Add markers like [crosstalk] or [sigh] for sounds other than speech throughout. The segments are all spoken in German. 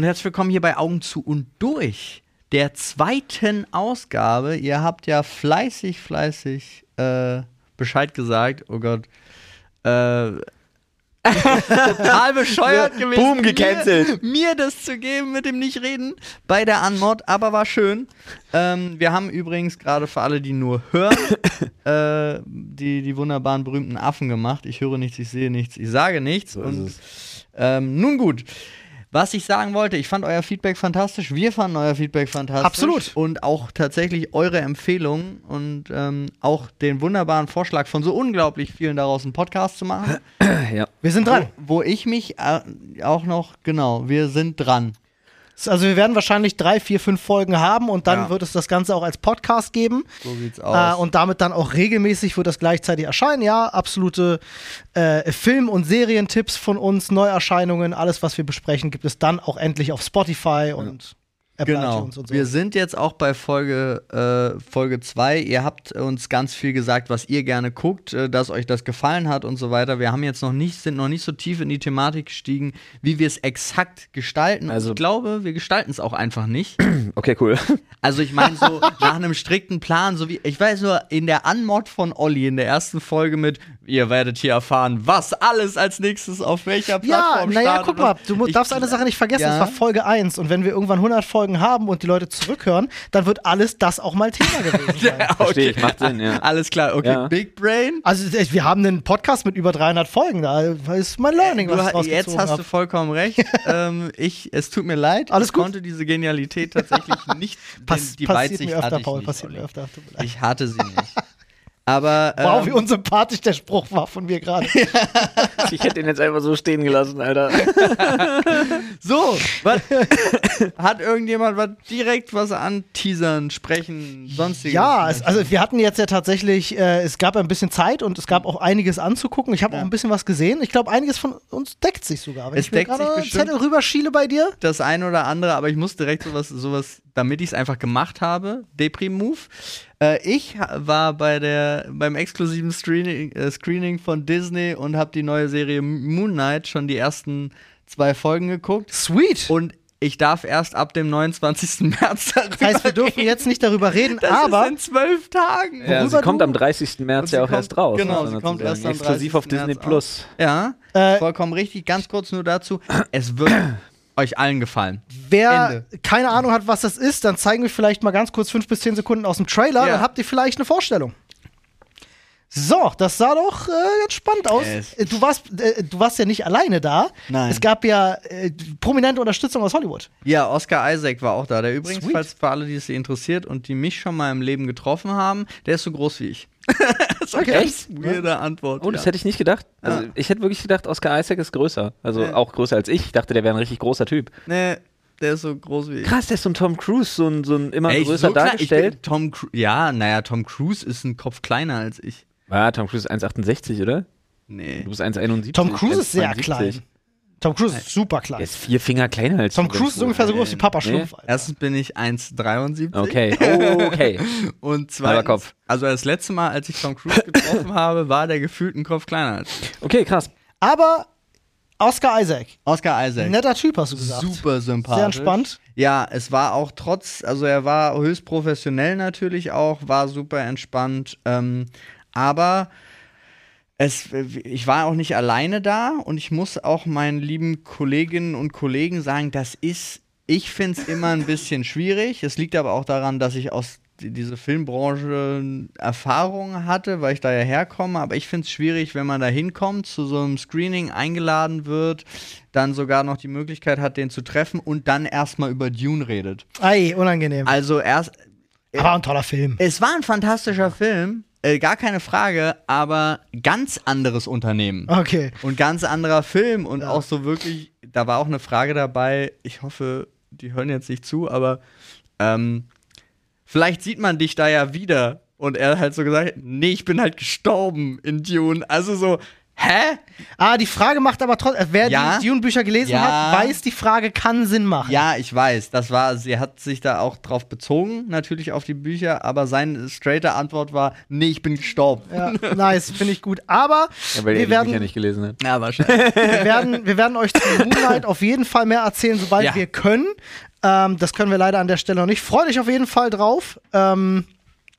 und herzlich willkommen hier bei Augen zu und durch der zweiten Ausgabe. Ihr habt ja fleißig, fleißig äh, Bescheid gesagt. Oh Gott. Äh, [laughs] total bescheuert [laughs] gewesen. Boom, gecancelt. Mir, mir das zu geben mit dem Nicht-Reden bei der Anmod, aber war schön. Ähm, wir haben übrigens gerade für alle, die nur hören, [coughs] äh, die, die wunderbaren berühmten Affen gemacht. Ich höre nichts, ich sehe nichts, ich sage nichts. So und ähm, nun gut. Was ich sagen wollte, ich fand euer Feedback fantastisch. Wir fanden euer Feedback fantastisch. Absolut. Und auch tatsächlich eure Empfehlungen und ähm, auch den wunderbaren Vorschlag von so unglaublich vielen daraus einen Podcast zu machen. [clears throat] Ja. Wir sind dran. Wo, wo ich mich äh, auch noch, genau, wir sind dran. Also wir werden wahrscheinlich drei, vier, fünf Folgen haben und dann Ja. wird es das Ganze auch als Podcast geben. So sieht's Äh, aus. und damit dann auch regelmäßig wird das gleichzeitig erscheinen. Ja, absolute äh, Film- und Serientipps von uns, Neuerscheinungen, alles, was wir besprechen, gibt es dann auch endlich auf Spotify und Apple Genau. und so. Wir sind jetzt auch bei Folge äh, Folge 2. Ihr habt uns ganz viel gesagt, was ihr gerne guckt, äh, dass euch das gefallen hat und so weiter. Wir haben jetzt noch nicht, sind noch nicht so tief in die Thematik gestiegen, wie wir es exakt gestalten. Also- ich glaube, wir gestalten es auch einfach nicht. [clears throat] Okay, cool. Also ich meine so [laughs] nach einem strikten Plan, so wie ich weiß nur in der Anmod von Olli in der ersten Folge mit ihr werdet hier erfahren, was alles als nächstes auf welcher ja, Plattform naja, startet guck mal, und du ich- darfst eine Sache nicht vergessen, Ja. es war Folge 1 und wenn wir irgendwann 100 Folgen haben und die Leute zurückhören, dann wird alles das auch mal Thema [laughs] gewesen sein. Verstehe ich, macht Sinn, ja. [laughs] Alles klar, okay, Ja. Big Brain. Also wir haben einen Podcast mit über 300 Folgen, da ist mein Learning, Du, was ich jetzt hast hab. du vollkommen recht. [laughs] ähm, ich, es tut mir leid. Alles ich gut. konnte diese Genialität tatsächlich nicht. Pass, den- die passiert Weitsicht mir hatte öfter, ich Paul, nicht, passiert mir öfter. Tut mir leid. Ich hatte sie nicht. Aber ähm, Wow, wie unsympathisch der Spruch war von mir gerade. [laughs] Ich hätte ihn jetzt einfach so stehen gelassen, Alter. [laughs] so, was, [laughs] hat irgendjemand was direkt was an Teasern, Sprechen, sonstiges? ja, es, also wir hatten jetzt ja tatsächlich, äh, es gab ein bisschen Zeit und es gab auch einiges anzugucken. Ich habe Ja. auch ein bisschen was gesehen. Ich glaube, einiges von uns deckt sich sogar. Wenn Es ich mir deckt sich gerade einen bestimmt. Zettel rüberschiele bei dir. das eine oder andere, aber ich muss direkt sowas, sowas damit ich es einfach gemacht habe, Deprim-Move. Äh, ich war bei der, beim exklusiven Screening, äh, Screening von Disney und habe die neue Serie Moon Knight schon die ersten zwei Folgen geguckt. Sweet. Und ich darf erst ab dem 29. [laughs] März darüber Das heißt, wir dürfen reden. jetzt nicht darüber reden, Das aber ist in zwölf Tagen. Ja, sie kommt am 30. März ja auch kommt- erst raus. genau, sie kommt erst am Exklusiv auf 30. Disney März Plus. Ja, Äh, vollkommen richtig. Ganz kurz nur dazu. Es wird [coughs] euch allen gefallen. wer Ende. keine Ahnung hat, was das ist, dann zeigen wir vielleicht mal ganz kurz fünf bis zehn Sekunden aus dem Trailer, Ja. dann habt ihr vielleicht eine Vorstellung. So, das sah doch äh, ganz spannend aus. Äh, Du warst, äh, du warst ja nicht alleine da. Nein. Es gab ja äh, prominente Unterstützung aus Hollywood. Ja, Oscar Isaac war auch da. Der übrigens, Sweet. falls für alle, die es hier interessiert und die mich schon mal im Leben getroffen haben, der ist so groß wie ich. [laughs] so Okay. ganz weirde Antwort. Oh, das ja. hätte ich nicht gedacht. Also, Ja. ich hätte wirklich gedacht, Oscar Isaac ist größer. Also Ja. auch größer als ich. Ich dachte, der wäre ein richtig großer Typ. Nee, der ist so groß wie ich. Krass, der ist so ein Tom Cruise, so ein, so ein immer Ey, größer so ich dargestellt. bin Tom Cru ja, naja, Tom Cruise ist ein Kopf kleiner als ich. Ja, Tom Cruise ist 1,68, oder? Nee. Du bist 1,71. Tom Cruise ist sehr 1,72. klein. Tom Cruise ist super klein. Der ist vier Finger kleiner als Tom Cruise ist ungefähr so groß wie Papa. Schlumpf. Alter. Erstens bin ich 1,73. Okay, oh, [laughs] okay. Und Halber zweitens, Kopf. also das letzte Mal, als ich Tom Cruise getroffen [laughs] habe, war der gefühlt ein Kopf kleiner als ich. Okay, krass. Aber Oscar Isaac, Oscar Isaac. netter Typ, hast du gesagt. Super sympathisch. Sehr entspannt. Ja, es war auch trotz, also er war höchst professionell natürlich auch, war super entspannt. Ähm, aber es, ich war auch nicht alleine da und ich muss auch meinen lieben Kolleginnen und Kollegen sagen, das ist, ich finde es immer ein bisschen schwierig. Es liegt aber auch daran, dass ich aus die- diese Filmbranche Erfahrung hatte, weil ich da ja herkomme, aber ich finde es schwierig, wenn man da hinkommt, zu so einem Screening eingeladen wird, dann sogar noch die Möglichkeit hat, den zu treffen und dann erstmal über Dune redet. Ei, unangenehm. Also erst, Aber ein toller Film. es war ein fantastischer Film, äh, gar keine Frage, aber ganz anderes Unternehmen. Okay. Und ganz anderer Film und auch so wirklich, da war auch eine Frage dabei, ich hoffe, die hören jetzt nicht zu, aber ähm, vielleicht sieht man dich da ja wieder. Und er hat halt so gesagt, nee, ich bin halt gestorben in Dune. Also so, Hä? Ah, die Frage macht aber trotzdem, wer Ja. die Dune-Bücher gelesen Ja. hat, weiß, die Frage kann Sinn machen. Ja, ich weiß. Das war, sie hat sich da auch drauf bezogen, natürlich auf die Bücher, aber seine straighte Antwort war, nee, ich bin gestorben. Ja, nice, finde ich gut. Aber Ja, weil er wir, die Bücher werden, nicht gelesen hat. Ja, wahrscheinlich. [laughs] wir, werden, wir werden euch zu Moonlight auf jeden Fall mehr erzählen, sobald Ja. wir können. Ähm, das können wir leider an der Stelle noch nicht. Freut euch auf jeden Fall drauf. Ähm,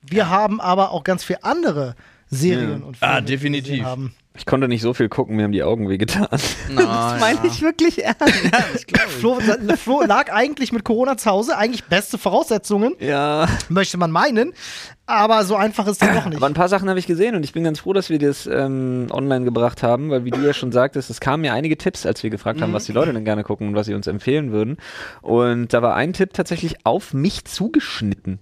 wir haben aber auch ganz viele andere Serien und Filme, Ah, die wir definitiv. Haben. Ich konnte nicht so viel gucken, mir haben die Augen wehgetan. [laughs] das meine ich wirklich [laughs] ernst. Flo, Flo lag eigentlich mit Corona zu Hause, eigentlich beste Voraussetzungen, Ja. möchte man meinen. Aber so einfach ist es doch nicht. Aber ein paar Sachen habe ich gesehen und ich bin ganz froh, dass wir das ähm, online gebracht haben, weil wie du ja schon sagtest, es kamen ja einige Tipps, als wir gefragt haben, was die Leute denn gerne gucken und was sie uns empfehlen würden. Und da war ein Tipp tatsächlich auf mich zugeschnitten.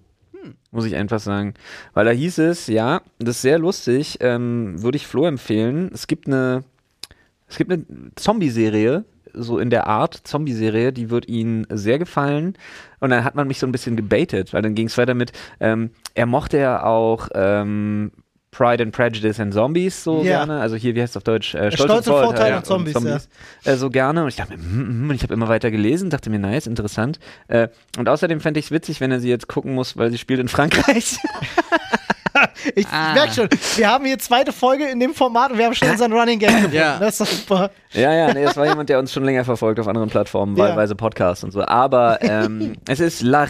Muss ich einfach sagen. Weil da hieß es, ja, das ist sehr lustig, ähm, würde ich Flo empfehlen. Es gibt eine, es gibt eine Zombie-Serie, so in der Art Zombie-Serie, die wird Ihnen sehr gefallen. Und dann hat man mich so ein bisschen gebaitet, weil dann ging es weiter mit, ähm, er mochte ja auch ähm, Pride and Prejudice and Zombies so Ja. gerne. Also hier, wie heißt es auf Deutsch? Äh, Stolz und Vorteil und Zombies, äh, so gerne. Und ich dachte mir, hm, hm, und ich habe immer weiter gelesen, dachte mir, nice, interessant. Äh, und außerdem fände ich es witzig, wenn er sie jetzt gucken muss, weil sie spielt in Frankreich. [laughs] Ich Ah. merke schon, wir haben hier zweite Folge in dem Format und wir haben schon unseren Running Game gefunden. Ja. Das ist doch super. Ja, ja, nee, das war jemand, der uns schon länger verfolgt auf anderen Plattformen, Ja. wahlweise Podcasts und so. Aber [laughs] ähm, es ist La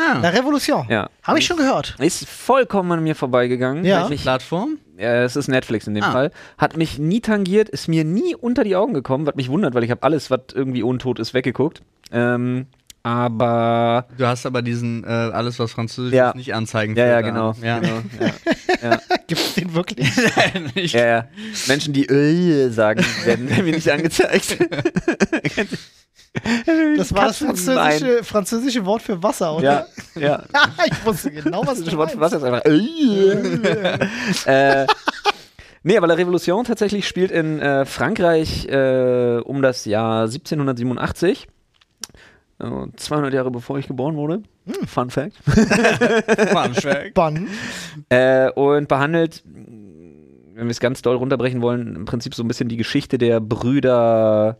Révolution. La Revolution. Ja. Habe ich schon gehört. Ist vollkommen an mir vorbeigegangen. Ja. Mich, Plattform? äh, es ist Netflix in dem Ah. Fall. Hat mich nie tangiert, ist mir nie unter die Augen gekommen, was mich wundert, weil ich habe alles, was irgendwie untot ist, weggeguckt. Ähm, aber Du hast aber diesen, äh, alles was Französisch Ja. ist, nicht anzeigen. ja, ja, Filter genau. Ja. genau ja. [laughs] Gibt es den wirklich? [laughs] Nicht- Ja, ja. Menschen, die äh sagen, werden mir nicht angezeigt. [laughs] [laughs] Das war das französische, französische Wort für Wasser, oder? Ja, ja. [laughs] ich wusste genau, was Das Wort für was jetzt einfach. äh, nee, aber La Revolution tatsächlich spielt in äh, Frankreich äh, um das Jahr 1787. Äh, 200 Jahre bevor ich geboren wurde. Fun Fact. [laughs] Bahnsteig. Bann. Äh, und behandelt, wenn wir es ganz doll runterbrechen wollen, im Prinzip so ein bisschen die Geschichte der Brüder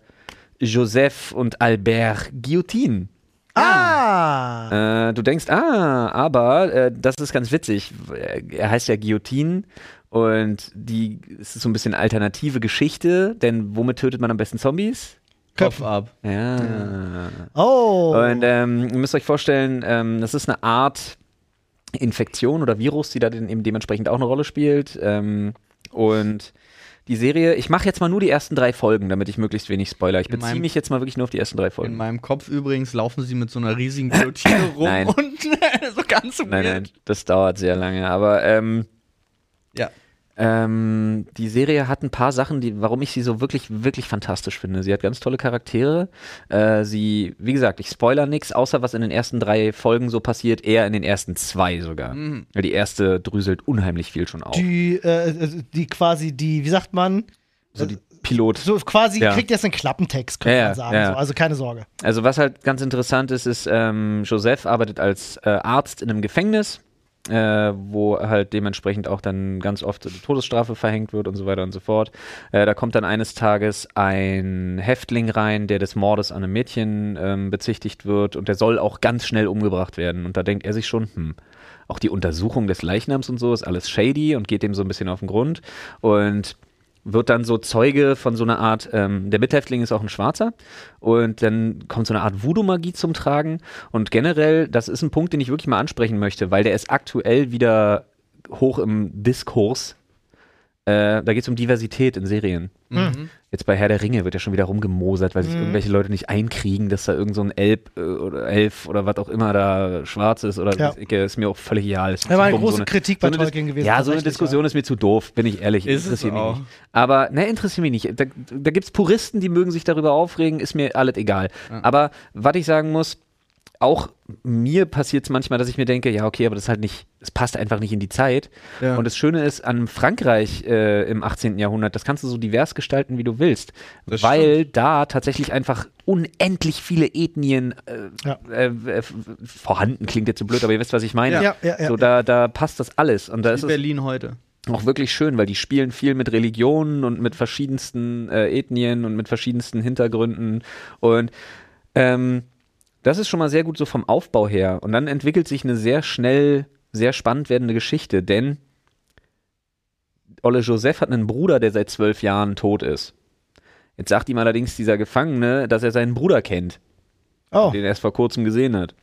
Joseph und Albert Guillotin. Ah. Äh, du denkst, ah, aber äh, das ist ganz witzig. Er heißt ja Guillotine und die es ist so ein bisschen alternative Geschichte, denn womit tötet man am besten Zombies? Kopf ab. Ja. Oh. Und ähm, ihr müsst euch vorstellen, ähm, das ist eine Art Infektion oder Virus, die da eben dementsprechend auch eine Rolle spielt. Ähm, und die Serie, ich mache jetzt mal nur die ersten drei Folgen, damit ich möglichst wenig spoiler. Ich In beziehe meinem- mich jetzt mal wirklich nur auf die ersten drei In Folgen. meinem Kopf übrigens laufen sie mit so einer riesigen Guillotine [coughs] rum Nein. und [laughs] so ganz weird. Nein, nein, das dauert sehr lange. Aber ähm, Ja. Ähm, die Serie hat ein paar Sachen, die, warum ich sie so wirklich, wirklich fantastisch finde. Sie hat ganz tolle Charaktere. Äh, sie, wie gesagt, ich spoiler nichts, außer was in den ersten drei Folgen so passiert, eher in den ersten zwei sogar. Mhm. Die erste dröselt unheimlich viel schon auf. die, äh, die quasi, die, wie sagt man? so die Pilot. So quasi Ja. kriegt jetzt einen Klappentext, könnte Ja, man sagen. ja. So. Also keine Sorge. Also was halt ganz interessant ist, ist, ähm, Joseph arbeitet als äh, Arzt in einem Gefängnis, äh, wo halt dementsprechend auch dann ganz oft die Todesstrafe verhängt wird und so weiter und so fort. Äh, da kommt dann eines Tages ein Häftling rein, der des Mordes an einem Mädchen ähm, bezichtigt wird und der soll auch ganz schnell umgebracht werden. Und da denkt er sich schon, hm, auch die Untersuchung des Leichnams und so ist alles shady und geht dem so ein bisschen auf den Grund. Und wird dann so Zeuge von so einer Art, ähm, der Mithäftling ist auch ein Schwarzer und dann kommt so eine Art Voodoo-Magie zum Tragen und generell, das ist ein Punkt, den ich wirklich mal ansprechen möchte, weil der ist aktuell wieder hoch im Diskurs. Äh, da geht es um Diversität in Serien. Mhm. Jetzt bei Herr der Ringe wird ja schon wieder rumgemosert, weil sich Mhm. irgendwelche Leute nicht einkriegen, dass da irgend so ein Elb äh, oder Elf oder was auch immer da schwarz ist oder Ja. ich, ist mir auch völlig egal. Ist Ja, war eine große eine- Kritik bei so Tolkien gewesen, Ja, so eine Diskussion ist mir zu doof, bin ich ehrlich. Ist es interessiert mich auch. nicht. Aber, ne, interessiert mich nicht. Da, da gibt es Puristen, die mögen sich darüber aufregen, ist mir alles egal. Aber was ich sagen muss, auch mir passiert es manchmal, dass ich mir denke, ja, okay, aber das ist halt nicht, es passt einfach nicht in die Zeit. Ja. Und das Schöne ist, an Frankreich äh, im 18. Jahrhundert, das kannst du so divers gestalten, wie du willst. Das weil da tatsächlich einfach unendlich viele Ethnien äh, Ja. äh, äh, vorhanden, klingt jetzt so blöd, aber ihr wisst, was ich meine. Ja, ja, ja, so, da, da passt das alles. Und da ist Berlin heute. auch wirklich schön, weil die spielen viel mit Religionen und mit verschiedensten äh, Ethnien und mit verschiedensten Hintergründen. Und ähm, das ist schon mal sehr gut so vom Aufbau her. Und dann entwickelt sich eine sehr schnell, sehr spannend werdende Geschichte, denn Olle Joseph hat einen Bruder, der seit zwölf Jahren tot ist. Jetzt sagt ihm allerdings dieser Gefangene, dass er seinen Bruder kennt, Oh. den er erst vor kurzem gesehen hat.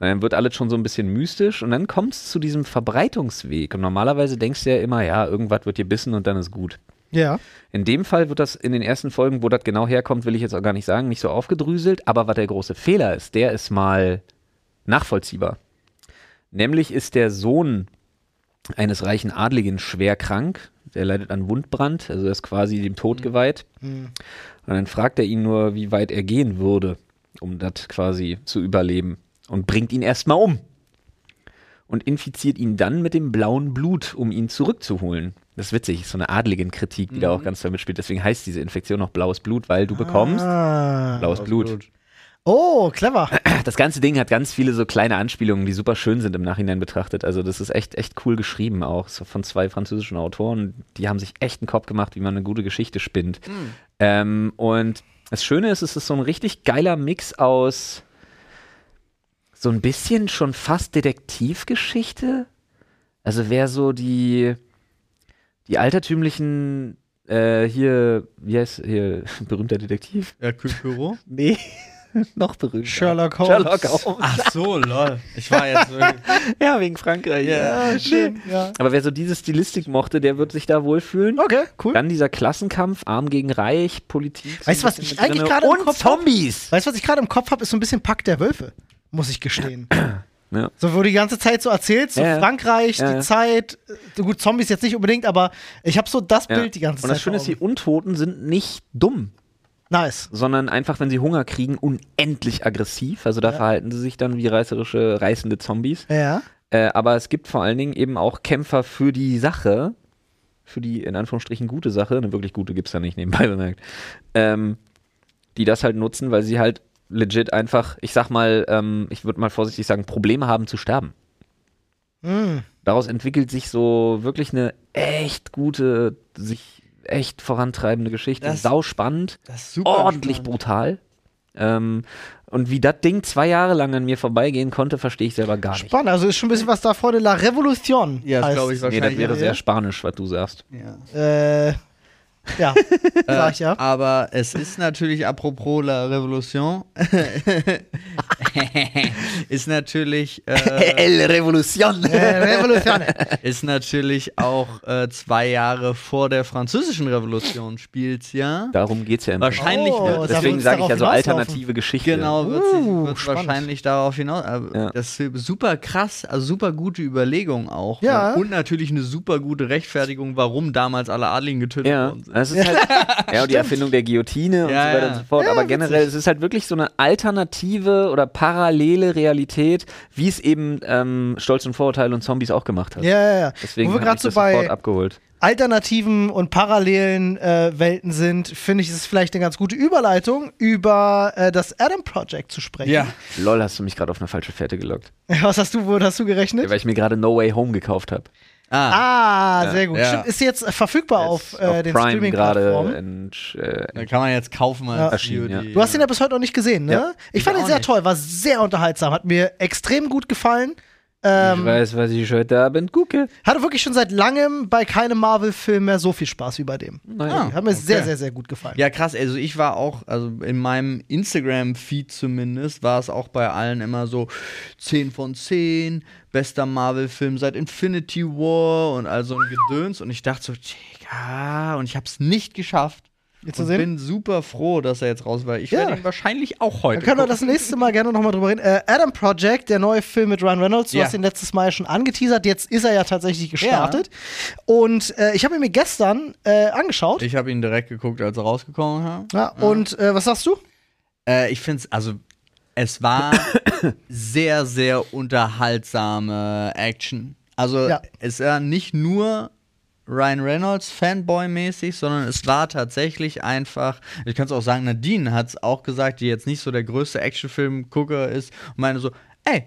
Und dann wird alles schon so ein bisschen mystisch und dann kommt es zu diesem Verbreitungsweg. Und normalerweise denkst du ja immer, ja, irgendwas wird dir bissen und dann ist gut. Ja. In dem Fall wird das in den ersten Folgen, wo das genau herkommt, will ich jetzt auch gar nicht sagen, nicht so aufgedröselt. Aber was der große Fehler ist, der ist mal nachvollziehbar. Nämlich ist der Sohn eines reichen Adligen schwer krank. Der leidet an Wundbrand, also er ist quasi dem Tod geweiht. Hm. Und dann fragt er ihn nur, wie weit er gehen würde, um das quasi zu überleben. Und bringt ihn erstmal um. Und infiziert ihn dann mit dem blauen Blut, um ihn zurückzuholen. Das ist witzig, so eine adligen Kritik, die da auch ganz damit spielt. Deswegen heißt diese Infektion auch blaues Blut, weil du bekommst Ah. blaues Blut. Oh, clever. [clears throat] Das ganze Ding hat ganz viele so kleine Anspielungen, die super schön sind im Nachhinein betrachtet. Also das ist echt, echt cool geschrieben auch so von zwei französischen Autoren. Die haben sich echt einen Kopf gemacht, wie man eine gute Geschichte spinnt. Ähm, und das Schöne ist, es ist so ein richtig geiler Mix aus so ein bisschen schon fast Detektivgeschichte. Also wer so die, die altertümlichen äh, hier, wie heißt hier, [laughs] berühmter Detektiv? Hercule Poirot? [laughs] Nee, [laughs] noch berühmter. Sherlock Holmes. Sherlock Holmes. Ach so, lol. Ich war jetzt wirklich. Ja, wegen Frankreich. Ja, Ja. schön. Ja. Aber wer so diese Stilistik mochte, der wird sich da wohlfühlen. Okay, cool. Dann dieser Klassenkampf, Arm gegen Reich, Politik. Weißt du, was ich eigentlich gerade im Kopf hab? Zombies. Weißt du, was ich gerade im Kopf habe, ist so ein bisschen Pack der Wölfe, muss ich gestehen. [clears throat] Ja. So, wo du die ganze Zeit so erzählst, so Ja. Frankreich, Ja, die. Zeit, äh, so gut, Zombies jetzt nicht unbedingt, aber ich habe so das. Bild die ganze Und Zeit. das Schöne ist, die. Untoten sind nicht dumm, Nice. sondern einfach, wenn sie Hunger kriegen, unendlich aggressiv. Also da verhalten sie sich dann wie reißerische, reißende Zombies. Ja. Äh, aber es gibt vor allen Dingen eben auch Kämpfer für die Sache, für die in Anführungsstrichen gute Sache, eine wirklich gute gibt es da nicht nebenbei bemerkt, ähm, die das halt nutzen, weil sie halt legit einfach, ich sag mal, ähm, ich würde mal vorsichtig sagen, Probleme haben zu sterben. Mm. Daraus entwickelt sich so wirklich eine echt gute, sich echt vorantreibende Geschichte. Das- Sau spannend, Das ist super. ordentlich spannend. brutal. Ähm, und wie das Ding zwei Jahre lang an mir vorbeigehen konnte, verstehe ich selber gar nicht. Spannend, also ist schon ein bisschen was da vorne. La Revolution. Ja, das heißt- glaube ich Nee, das wahrscheinlich. wäre ja. sehr spanisch, was du sagst. ja. Äh, ja, [laughs] sag ich ja. Aber es ist natürlich, apropos La Revolution, [laughs] [laughs] ist natürlich, äh, [laughs] El Revolution. Äh, [laughs] Revolution. ist natürlich auch äh, zwei Jahre vor der französischen Revolution spielt's ja. Darum geht es ja im Wahrscheinlich Oh, wird Deswegen sage ich ja so alternative Geschichte. Genau, wird Uh, sich wird wahrscheinlich darauf hinaus. Aber Ja. Das ist super krass, also super gute Überlegung auch. Ja. Und natürlich eine super gute Rechtfertigung, warum damals alle Adligen getötet Ja, worden sind. das ist halt, ja, und die Erfindung der Guillotine und Ja, so weiter ja. und so fort. Ja, Aber generell, witzig. es ist halt wirklich so eine alternative oder parallele Realität, wie es eben ähm, Stolz und Vorurteile und Zombies auch gemacht hat. Ja, ja, ja. Deswegen Wo wir gerade so das sofort bei abgeholt. alternativen und parallelen äh, Welten sind, finde ich, ist es vielleicht eine ganz gute Überleitung, über äh, das Adam Project zu sprechen. Ja. Lol, hast du mich gerade auf eine falsche Fährte gelockt. [laughs] Was hast du, wo hast du gerechnet? Weil ich mir gerade No Way Home gekauft habe. Ah, Ah, sehr gut. Ja. Stimmt, ist jetzt äh, verfügbar auf, äh, den Prime gerade äh, da kann man jetzt kaufen als Ja. Erschienen, ja. Du hast ihn ja bis heute noch nicht gesehen, ne? Ja. Ich fand Ich ihn sehr nicht. toll, war sehr unterhaltsam, hat mir extrem gut gefallen. Ähm, ich weiß, was ich heute Abend gucke. hatte wirklich schon seit langem bei keinem Marvel-Film mehr so viel Spaß wie bei dem. Naja. Hat mir sehr, okay. sehr, sehr gut gefallen. Ja, krass. Also ich war auch, also in meinem Instagram-Feed zumindest, war es auch bei allen immer so 10 von 10, bester Marvel-Film seit Infinity War und all so ein Gedöns. Und ich dachte so, Digga, und ich habe es nicht geschafft. Jetzt Und bin super froh, dass er jetzt raus war. Ich Ja. werde ihn wahrscheinlich auch heute Dann können wir gucken. das nächste Mal gerne nochmal drüber reden. Äh, Adam Project, der neue Film mit Ryan Reynolds, du Ja. hast ihn letztes Mal ja schon angeteasert, jetzt ist er ja tatsächlich gestartet. Und äh, ich habe ihn mir gestern äh, angeschaut. Ich habe ihn direkt geguckt, als er rausgekommen war. ja, Und äh, was sagst du? Äh, ich finde es, also, es war [coughs] sehr, sehr unterhaltsame Action. Also, Ja. es war nicht nur Ryan Reynolds Fanboy-mäßig, sondern es war tatsächlich einfach, ich kann es auch sagen, Nadine hat es auch gesagt, die jetzt nicht so der größte Actionfilm-Gucker ist, und meine so, ey,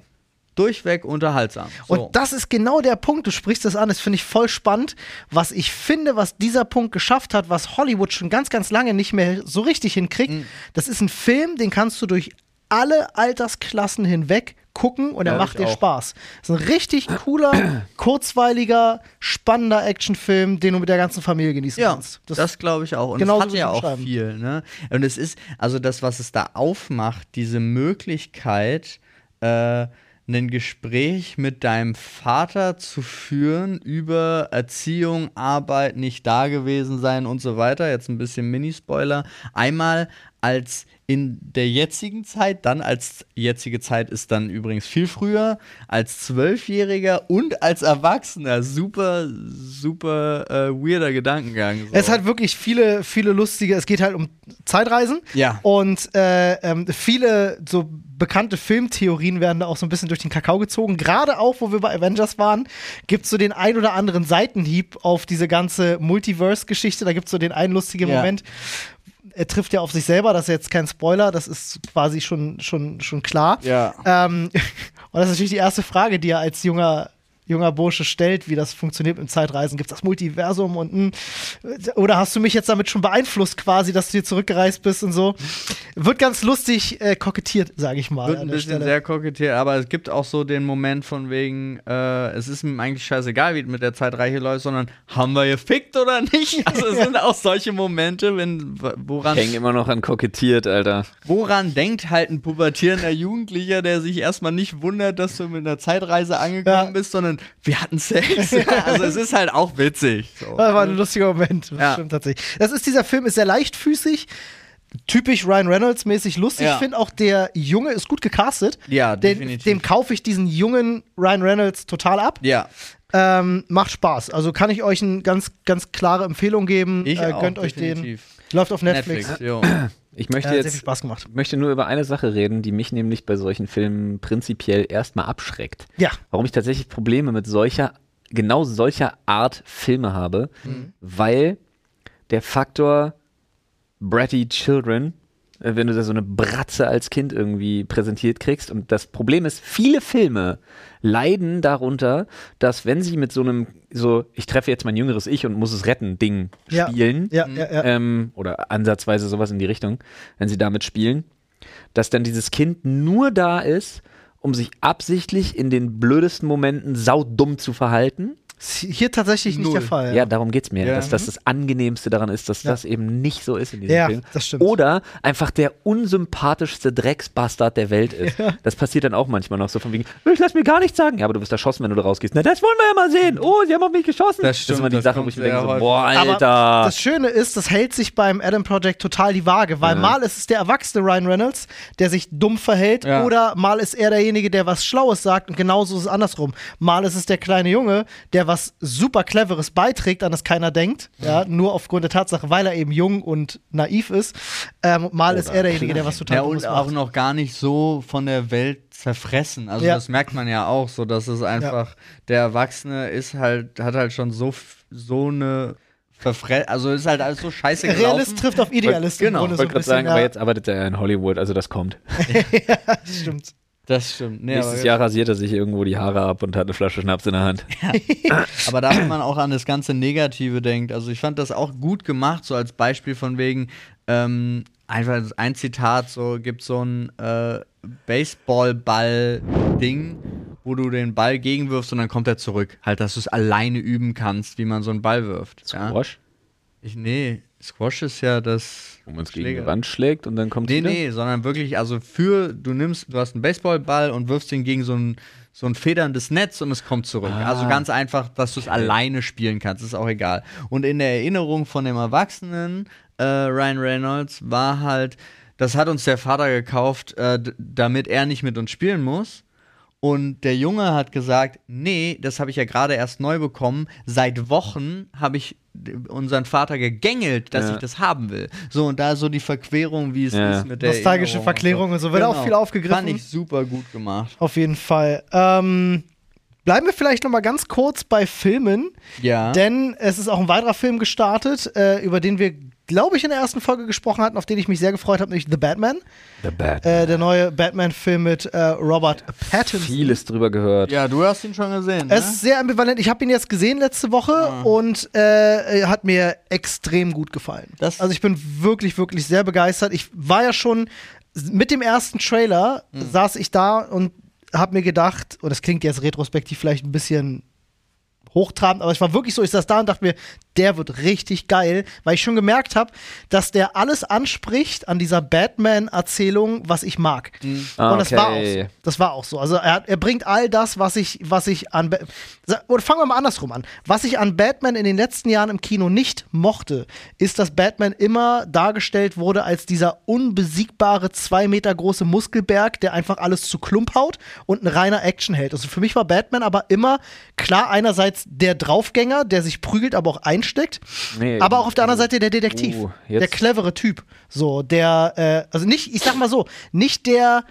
durchweg unterhaltsam. So. Und das ist genau der Punkt, du sprichst das an, das finde ich voll spannend, was ich finde, was dieser Punkt geschafft hat, was Hollywood schon ganz, ganz lange nicht mehr so richtig hinkriegt. Mhm. Das ist ein Film, den kannst du durch alle Altersklassen hinweg gucken und er Ja, macht dir auch. Spaß. Das ist ein richtig cooler, [clears throat] kurzweiliger, spannender Actionfilm, den du mit der ganzen Familie genießen Ja, kannst. das, glaube ich auch. Und genauso es hat ja auch viel, ne? Und es ist, also das, was es da aufmacht, diese Möglichkeit, äh, ein Gespräch mit deinem Vater zu führen über Erziehung, Arbeit, nicht da gewesen sein und so weiter. Jetzt ein bisschen Minispoiler. Einmal als in der jetzigen Zeit, dann als jetzige Zeit ist dann übrigens viel früher, als Zwölfjähriger und als Erwachsener. Super, super äh, weirder Gedankengang. So. Es hat wirklich viele, viele lustige, es geht halt um Zeitreisen. Ja. Und äh, ähm, viele so bekannte Filmtheorien werden da auch so ein bisschen durch den Kakao gezogen. Gerade auch, wo wir bei Avengers waren, gibt es so den ein oder anderen Seitenhieb auf diese ganze Multiverse-Geschichte. Da gibt es so den einen lustigen Ja. Moment. Er trifft ja auf sich selber, das ist jetzt kein Spoiler, das ist quasi schon, schon, schon klar. Ja. Ähm, [laughs] und das ist natürlich die erste Frage, die er als junger, junger Bursche stellt, wie das funktioniert mit dem Zeitreisen. Gibt es das Multiversum und hm, oder hast du mich jetzt damit schon beeinflusst, quasi, dass du hier zurückgereist bist und so? Wird ganz lustig äh, kokettiert, sage ich mal. Wird ein bisschen Stelle. sehr kokettiert, aber es gibt auch so den Moment von wegen, äh, es ist ihm eigentlich scheißegal, wie mit der Zeitreiche läuft, sondern haben wir gefickt oder nicht? [laughs] Also es sind auch solche Momente, wenn woran, Hängen immer noch an kokettiert, Alter. woran denkt halt ein pubertierender Jugendlicher, der sich erstmal nicht wundert, dass du mit einer Zeitreise angekommen Ja. bist, sondern wir hatten Sex. [laughs] Also es ist halt auch witzig. So. Das war ein lustiger Moment. Das Ja. stimmt tatsächlich. Das ist dieser Film, ist sehr leichtfüßig. Typisch Ryan Reynolds mäßig lustig. Ja. Ich finde auch der Junge ist gut gecastet. Ja, Den, definitiv. dem kaufe ich diesen jungen Ryan Reynolds total ab. Ja, Ähm, macht Spaß. Also kann ich euch eine ganz, ganz klare Empfehlung geben. ich äh, auch, gönnt euch den. Läuft auf Netflix. Netflix, jo. Ich Äh, möchte sehr viel jetzt Spaß gemacht. möchte nur über eine Sache reden, die mich nämlich bei solchen Filmen prinzipiell erstmal abschreckt. Ja. Warum ich tatsächlich Probleme mit solcher, genau solcher Art Filme habe, Mhm. weil der Faktor Bratty Children, äh, wenn du da so eine Bratze als Kind irgendwie präsentiert kriegst. Und das Problem ist, viele Filme leiden darunter, dass wenn sie mit so einem, so, ich treffe jetzt mein jüngeres Ich und muss es retten, Ding Ja. spielen, Ja, ja, ja. ähm, oder ansatzweise sowas in die Richtung, wenn sie damit spielen, dass dann dieses Kind nur da ist, um sich absichtlich in den blödesten Momenten saudumm zu verhalten. Hier tatsächlich nicht Null. der Fall. Ja, darum geht's mir. Ja. Dass das das Angenehmste daran ist, dass Ja. das eben nicht so ist in diesem Ja, Film. das stimmt. Oder einfach der unsympathischste Drecksbastard der Welt ist. Das passiert dann auch manchmal noch so von wegen, ich lass mir gar nichts sagen. Ja, aber du wirst erschossen, wenn du da rausgehst. Na, das wollen wir ja mal sehen. Oh, sie haben auf mich geschossen. Das stimmt, ist immer die das Sache, wo ich mir denke, so, boah, Aber Alter. das Schöne ist, das hält sich beim Adam Project total die Waage, weil Ja. mal ist es der erwachsene Ryan Reynolds, der sich dumm verhält, Ja. oder mal ist er derjenige, der was Schlaues sagt und genauso ist es andersrum. Mal ist es der kleine Junge, der was super Cleveres beiträgt, an das keiner denkt, ja, nur aufgrund der Tatsache, weil er eben jung und naiv ist. Ähm, mal ist Oder er derjenige, der was total Ja, Dummes und auch macht. noch gar nicht so von der Welt zerfressen. Also Ja. das merkt man ja auch so, dass es einfach, der Erwachsene ist halt, hat halt schon so, so eine Verfre also ist halt alles so scheiße gelaufen. Realist trifft auf Idealist Genau, Ich so ein wollte gerade bisschen. sagen, ja, aber jetzt arbeitet er in Hollywood, also das kommt. [laughs] das stimmt. Das stimmt. Nee, Nächstes Jahr rasiert er sich irgendwo die Haare ab und hat eine Flasche Schnaps in der Hand. [laughs] aber da, wenn man auch an das ganze Negative denkt, also ich fand das auch gut gemacht, so als Beispiel von wegen, ähm, einfach ein Zitat, so gibt so ein äh, Baseballball-Ding, wo du den Ball gegenwirfst und dann kommt er zurück. Halt, dass du es alleine üben kannst, wie man so einen Ball wirft. Ja? Squash, Ich, nee, Squash ist ja das. Wo man es gegen die Wand schlägt und dann kommt Nee, wieder. nee, sondern wirklich, also für, du nimmst, du hast einen Baseballball und wirfst ihn gegen so ein, so ein federndes Netz und es kommt zurück. Ah. Also ganz einfach, dass du es alleine spielen kannst, ist auch egal. Und in der Erinnerung von dem Erwachsenen, äh, Ryan Reynolds, war halt, das hat uns der Vater gekauft, äh, damit er nicht mit uns spielen muss. Und der Junge hat gesagt, nee, das habe ich ja gerade erst neu bekommen. Seit Wochen habe ich unseren Vater gegängelt, dass Ja. ich das haben will. So, und da so die Verquerung, wie es Ja. ist mit der Nostalgische Erinnerung Verklärung und so, wird auch viel aufgegriffen. Fand ich super gut gemacht. Auf jeden Fall. Ähm, bleiben wir vielleicht noch mal ganz kurz bei Filmen. Ja. Denn es ist auch ein weiterer Film gestartet, äh, über den wir glaube ich, in der ersten Folge gesprochen hatten, auf den ich mich sehr gefreut habe, nämlich The Batman. The Bad. Äh, der neue Batman-Film mit äh, Robert Pattinson. Vieles drüber gehört. Ja, du hast ihn schon gesehen. Ne? Es ist sehr ambivalent. Ich habe ihn jetzt gesehen letzte Woche und äh, er hat mir extrem gut gefallen. Das- also ich bin wirklich, wirklich sehr begeistert. Ich war ja schon mit dem ersten Trailer saß ich da und habe mir gedacht, und das klingt jetzt retrospektiv vielleicht ein bisschen hochtrabend, aber ich war wirklich so, ich saß da und dachte mir, der wird richtig geil, weil ich schon gemerkt habe, dass der alles anspricht an dieser Batman-Erzählung, was ich mag. Ah, Und das war auch so. Das war auch so. Also er, er bringt all das, was ich, was ich an. Ba- Oder fangen wir mal andersrum an. Was ich an Batman in den letzten Jahren im Kino nicht mochte, ist, dass Batman immer dargestellt wurde als dieser unbesiegbare, zwei Meter große Muskelberg, der einfach alles zu Klump haut und ein reiner Actionheld. Also für mich war Batman aber immer klar einerseits der Draufgänger, der sich prügelt, aber auch einsteckt. Nee, aber auch auf der anderen Seite der Detektiv. Uh, der clevere Typ. So, der, äh, also nicht, ich sag mal so, nicht der,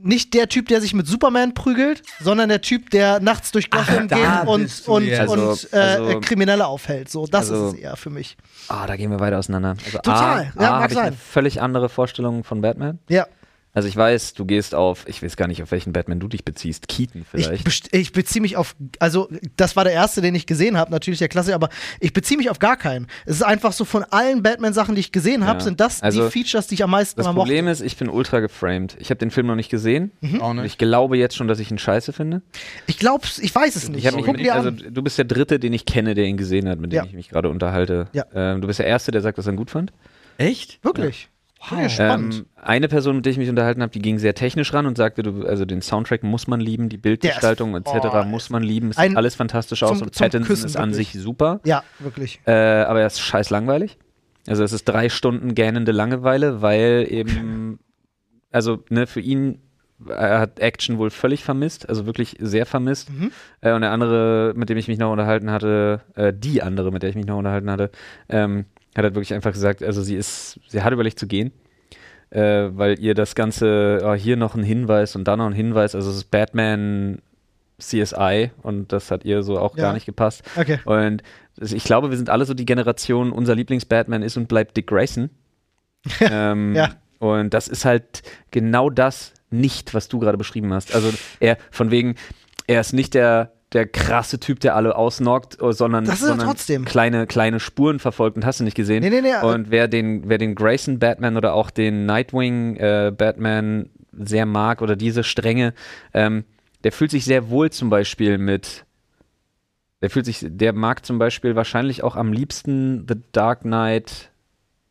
nicht der Typ, der sich mit Superman prügelt, sondern der Typ, der nachts durch Gotham geht und, und, jetzt. und Also- äh, also- Kriminelle aufhält. So, das Also- ist es eher für mich. Ah, da gehen wir weiter auseinander. Also Total. A, Ja, A mag habe ich sein. völlig andere Vorstellung von Batman. Ja. Also ich weiß, du gehst auf, ich weiß gar nicht, auf welchen Batman du dich beziehst. Keaton Ich, vielleicht. best- ich beziehe mich auf, also das war der erste, den ich gesehen habe, natürlich der Klasse, aber ich beziehe mich auf gar keinen. Es ist einfach so von allen Batman-Sachen, die ich gesehen habe, Ja. sind das Also, die Features, die ich am meisten das Problem ist, ich bin ultra geframed. Ich habe den Film noch nicht gesehen. Auch Und nicht. ich glaube jetzt schon, dass ich ihn scheiße finde. Ich glaube, ich weiß es nicht. Ich Guck dir also an. du bist der Dritte, den ich kenne, der ihn gesehen hat, mit dem Ja. ich mich gerade unterhalte. Ja. Ähm, du bist der Erste, der sagt, dass er ihn gut fand. Echt? Wirklich. Wow. Spannend. Ähm, eine Person, mit der ich mich unterhalten habe, die ging sehr technisch ran und sagte, du, also den Soundtrack muss man lieben, die Bildgestaltung etc. oh, muss man lieben. Es sieht alles fantastisch aus zum- und Pattinson Küssen, ist an wirklich. sich super. ja, wirklich. Äh, aber er ist scheiß langweilig. Also es ist drei Stunden gähnende Langeweile, weil eben, [laughs] also ne, für ihn, er hat Action wohl völlig vermisst, also wirklich sehr vermisst. Mhm. Äh, und der andere, mit dem ich mich noch unterhalten hatte, äh, die andere, mit der ich mich noch unterhalten hatte, ähm, hat halt wirklich einfach gesagt, also sie ist, sie hat überlegt zu gehen. Äh, weil ihr das Ganze, oh, hier noch ein Hinweis und da noch ein Hinweis, also es ist Batman CSI und das hat ihr so auch Ja. gar nicht gepasst. Okay. Und ich glaube, wir sind alle so die Generation, unser Lieblings-Batman ist und bleibt Dick Grayson. [laughs] ähm, Ja. Und das ist halt genau das nicht, was du gerade beschrieben hast. Also er, von wegen, er ist nicht der, der krasse Typ, der alle ausnockt, äh, sondern, er sondern trotzdem. kleine, kleine Spuren verfolgt und hast du nicht gesehen. Nee, nee, nee, Und wer den, wer den Grayson Batman oder auch den Nightwing äh, Batman sehr mag oder diese Stränge, ähm, der fühlt sich sehr wohl zum Beispiel mit der fühlt sich, der mag zum Beispiel wahrscheinlich auch am liebsten The Dark Knight,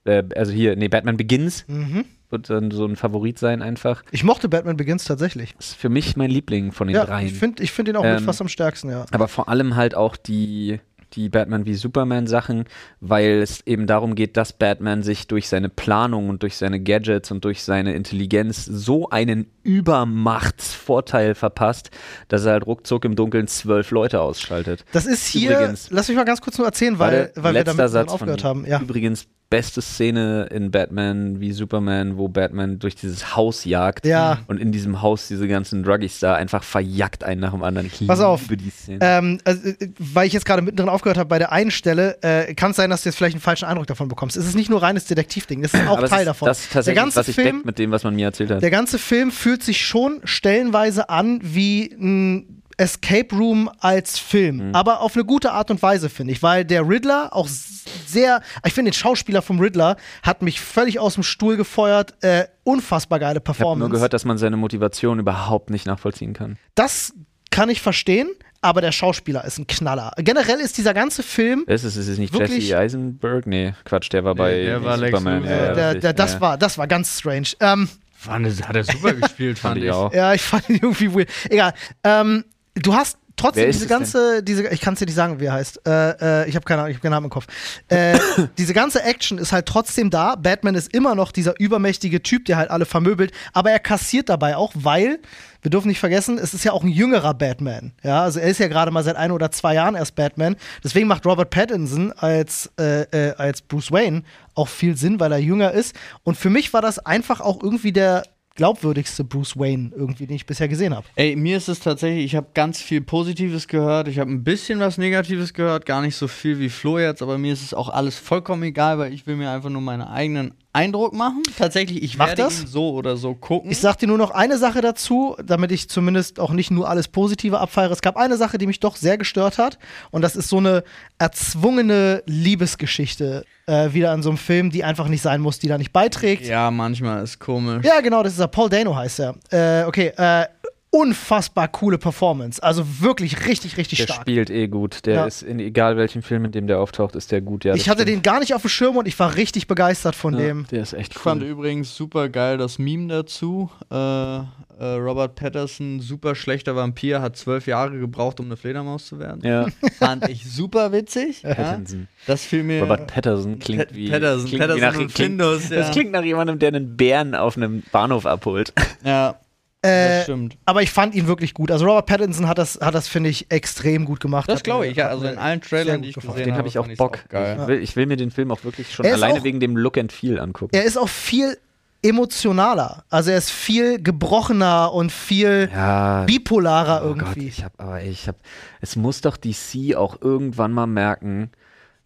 äh, also hier, nee, Batman Begins Mhm. Wird dann so ein Favorit sein einfach. Ich mochte Batman Begins tatsächlich. Das ist für mich mein Liebling von den Ja, dreien. ich finde ich find ihn auch mit Ähm, fast am stärksten, ja. Aber vor allem halt auch die, die Batman wie Superman Sachen, weil es eben darum geht, dass Batman sich durch seine Planung und durch seine Gadgets und durch seine Intelligenz so einen Übermachtsvorteil verpasst, dass er halt ruckzuck im Dunkeln zwölf Leute ausschaltet. Das ist hier, Übrigens- lass mich mal ganz kurz nur erzählen, weil, weil wir damit Satz aufgehört von haben. Ja. Übrigens beste Szene in Batman wie Superman, wo Batman durch dieses Haus jagt Ja. und in diesem Haus diese ganzen Druggies da einfach verjagt einen nach dem anderen. Ich Pass auf. liebe die Szene. Ähm, also, äh, weil ich jetzt gerade mittendrin aufgehört habe bei der einen Stelle, äh, kann es sein, dass du jetzt vielleicht einen falschen Eindruck davon bekommst. Es ist nicht nur reines Detektivding, das ist auch Aber es Teil ist, davon. Das ist tatsächlich, der ganze was ich Film, mit dem, was man mir erzählt hat. der ganze Film fühlt sich schon stellenweise an wie ein Escape Room als Film, Mhm. aber auf eine gute Art und Weise finde ich, weil der Riddler auch sehr, ich finde den Schauspieler vom Riddler hat mich völlig aus dem Stuhl gefeuert, äh, unfassbar geile Ich habe Performance. nur gehört, dass man seine Motivation überhaupt nicht nachvollziehen kann. das kann ich verstehen, aber der Schauspieler ist ein Knaller. Generell ist dieser ganze Film Ist es, ist es nicht Wirklich? Jesse Eisenberg? Nee, Quatsch, der war bei der nee, war Lex Superman. Ja, der, der, das, ja. war, das war ganz strange. Ähm, War hat er super gespielt, [laughs] Fand ich auch. ja, ich fand ihn irgendwie weird. Egal. Ähm, du hast trotzdem diese es ganze, diese, ich kann es dir nicht sagen, wie er heißt. Äh, äh, ich habe keine Ahnung, ich habe keinen Namen im Kopf. Äh, [coughs] diese ganze Action ist halt trotzdem da. Batman ist immer noch dieser übermächtige Typ, der halt alle vermöbelt, aber er kassiert dabei auch, weil wir dürfen nicht vergessen, es ist ja auch ein jüngerer Batman. Ja, also er ist ja gerade mal seit ein oder zwei Jahren erst Batman. Deswegen macht Robert Pattinson als, äh, äh, als Bruce Wayne auch viel Sinn, weil er jünger ist. Und für mich war das einfach auch irgendwie der glaubwürdigste Bruce Wayne irgendwie, den ich bisher gesehen habe. Ey, mir ist es tatsächlich, ich habe ganz viel Positives gehört, ich habe ein bisschen was Negatives gehört, gar nicht so viel wie Flo jetzt, aber mir ist es auch alles vollkommen egal, weil ich will mir einfach nur meinen eigenen Eindruck machen. Tatsächlich, ich Mach werde das. ihn so oder so gucken. Ich sag dir nur noch eine Sache dazu, damit ich zumindest auch nicht nur alles Positive abfeiere. Es gab eine Sache, die mich doch sehr gestört hat. Und das ist so eine erzwungene Liebesgeschichte äh, wieder an so einem Film, die einfach nicht sein muss, die da nicht beiträgt. ja, manchmal ist komisch. Ja, genau, das ist er. Paul Dano heißt er. Äh, okay, äh, unfassbar coole Performance. Also wirklich richtig, richtig Der stark. spielt eh gut. Der Ja. ist in egal welchem Film, in dem der auftaucht, ist der gut. Ja, ich hatte stimmt. den gar nicht auf dem Schirm und ich war richtig begeistert von Ja, dem. Der ist echt Ich fand cool. übrigens super geil das Meme dazu. Äh, äh, Robert Patterson, super schlechter Vampir, hat zwölf Jahre gebraucht, um eine Fledermaus zu werden. Ja, [laughs] Fand ich super witzig. ja. Pattinson. Das fiel mir. Robert Patterson klingt wie. Patterson, klingt Patterson wie nach, und klingt, Findus, ja. Das klingt nach jemandem, der einen Bären auf einem Bahnhof abholt. Ja, Äh, das stimmt. aber ich fand ihn wirklich gut. Also Robert Pattinson hat das, hat das finde ich, extrem gut gemacht. Das glaube ich, ja. Also in allen Trailern, die ich gefallen. gesehen Den habe, habe ich auch Bock. geil. Ich, will, ich will mir den Film auch wirklich schon alleine auch- wegen dem Look and Feel angucken. Er ist auch viel emotionaler. Also er ist viel gebrochener und viel ja. bipolarer Oh Gott, irgendwie. ich habe, aber ich habe, es muss doch DC auch irgendwann mal merken,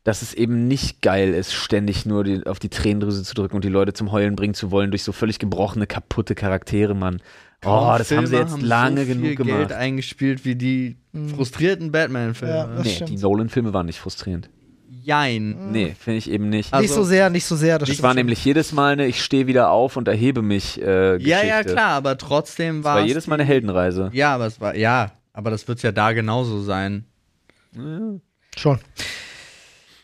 dass es eben nicht geil ist, ständig nur die, auf die Tränendrüse zu drücken und die Leute zum Heulen bringen zu wollen durch so völlig gebrochene, kaputte Charaktere, Mann. Oh, das haben sie Filme jetzt haben lange so genug gemacht. Geld eingespielt wie die frustrierten Batman-Filme. Ja, nee, stimmt. die Nolan-Filme waren nicht frustrierend. Jein. Nee, finde ich eben nicht. Also- nicht so sehr, nicht so sehr. Das war schon. nämlich jedes Mal eine, ich stehe wieder auf und erhebe mich äh, Ja, Geschichte. ja, klar, aber trotzdem Es war war es jedes Mal eine Heldenreise. Ja, aber es war, ja, aber das wird ja da genauso sein. Schon.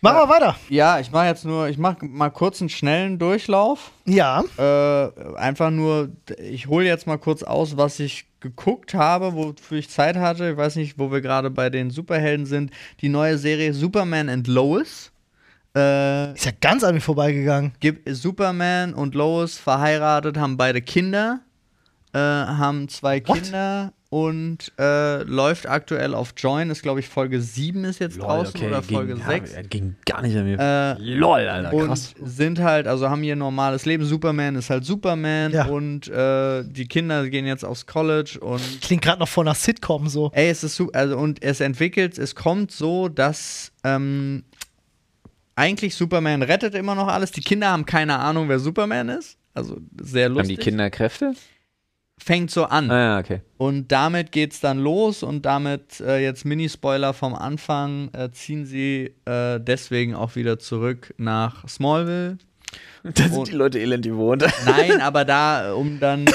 Machen wir weiter. Ja, ich mache jetzt nur, ich mache mal kurz einen schnellen Durchlauf. Ja. Äh, einfach nur, ich hole jetzt mal kurz aus, was ich geguckt habe, wofür ich Zeit hatte. Ich weiß nicht, wo wir gerade bei den Superhelden sind. Die neue Serie Superman and Lois. Äh, Ist ja ganz an mir vorbeigegangen. Superman und Lois verheiratet, haben beide Kinder, äh, haben zwei What? Kinder und äh, läuft aktuell auf Join. Ist, glaube ich, Folge 7 ist jetzt draußen oder Folge ging, 6. Ja, ging gar nicht an mir. Äh, Lol, Alter, und krass. sind halt, also haben ihr normales Leben. Superman ist halt Superman Ja. und äh, die Kinder gehen jetzt aufs College und Klingt gerade noch von einer Sitcom so. ey, es ist super, also und es entwickelt, es kommt so, dass ähm, eigentlich Superman rettet immer noch alles. Die Kinder haben keine Ahnung, wer Superman ist. Also sehr Haben lustig. die Kinder Kräfte? Fängt so an. Ah ja, okay. Und damit geht's dann los und damit äh, jetzt Mini-Spoiler vom Anfang äh, ziehen sie äh, deswegen auch wieder zurück nach Smallville. [laughs] Da sind Und- die Leute elend gewohnt. [laughs] Nein, aber da, äh, um dann,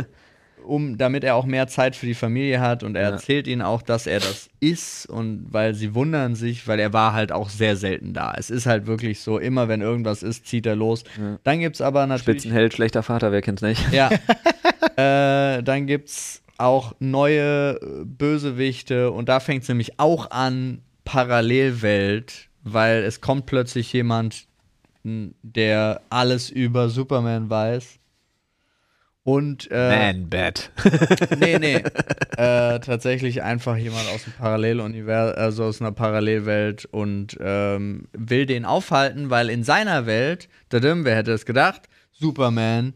[coughs] um, damit er auch mehr Zeit für die Familie hat und er Ja. erzählt ihnen auch, dass er das ist und weil sie wundern sich, weil er war halt auch sehr selten da. Es ist halt wirklich so, immer wenn irgendwas ist, zieht er los. Ja. Dann gibt's aber natürlich Spitzenheld, schlechter Vater, wer kennt's nicht? ja. [laughs] [laughs] äh, dann gibt's auch neue äh, Bösewichte und da fängt es nämlich auch an, Parallelwelt, weil es kommt plötzlich jemand, der alles über Superman weiß. Und äh, Man, bad. [laughs] nee, nee. [laughs] äh, tatsächlich einfach jemand aus dem Paralleluniversum, also aus einer Parallelwelt und ähm, will den aufhalten, weil in seiner Welt, dadum, wer hätte es gedacht, Superman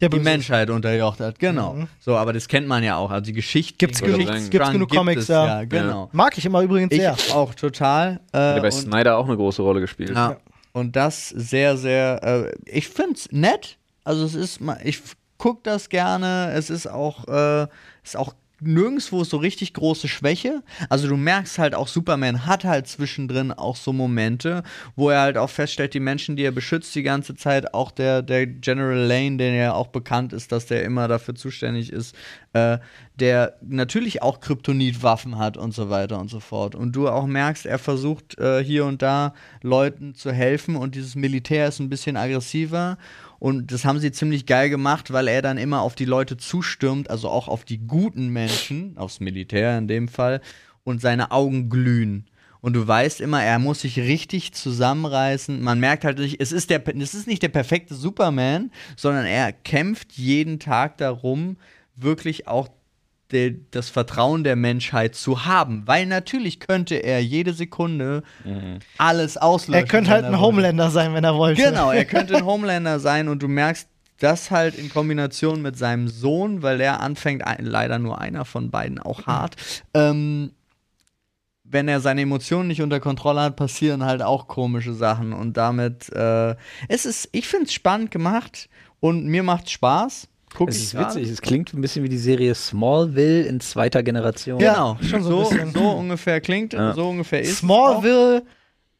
Der die. Menschheit unterjocht hat. Genau. Mhm. So, aber das kennt man ja auch. Also die Geschichte. Gibt's genug- gibt's genug gibt Comics, es, ja. ja. Genau. Mag ich immer übrigens Ich sehr. auch total. Äh, Der bei und, Snyder auch eine große Rolle gespielt. ja. und das sehr, sehr. Äh, ich find's nett. Also es ist mal, ich guck das gerne. Es ist auch, äh, ist auch nirgendwo so richtig große Schwäche. Also du merkst halt auch, Superman hat halt zwischendrin auch so Momente, wo er halt auch feststellt, die Menschen, die er beschützt die ganze Zeit, auch der, der General Lane, der ja auch bekannt ist, dass der immer dafür zuständig ist, äh, der natürlich auch Kryptonit-Waffen hat und so weiter und so fort. Und du auch merkst, er versucht äh, hier und da Leuten zu helfen und dieses Militär ist ein bisschen aggressiver. Und das haben sie ziemlich geil gemacht, weil er dann immer auf die Leute zustürmt, also auch auf die guten Menschen, aufs Militär in dem Fall, und seine Augen glühen. Und du weißt immer, er muss sich richtig zusammenreißen. Man merkt halt es ist, der, es ist nicht der perfekte Superman, sondern er kämpft jeden Tag darum, wirklich auch de, das Vertrauen der Menschheit zu haben. Weil natürlich könnte er jede Sekunde alles auslöschen. Er könnte halt ein wollte. Homelander sein, wenn er wollte. Genau, er könnte ein [laughs] Homelander sein und du merkst, das halt in Kombination mit seinem Sohn, weil der anfängt, ein, leider nur einer von beiden auch hart, ähm, wenn er seine Emotionen nicht unter Kontrolle hat, passieren halt auch komische Sachen. Und damit, äh, es ist, ich finde es spannend gemacht und mir macht Spaß. Guck Es ist gerade. witzig, es klingt ein bisschen wie die Serie Smallville in zweiter Generation. Genau, schon so so, so, ungefähr klingt, Ja. so ungefähr ist. es Smallville,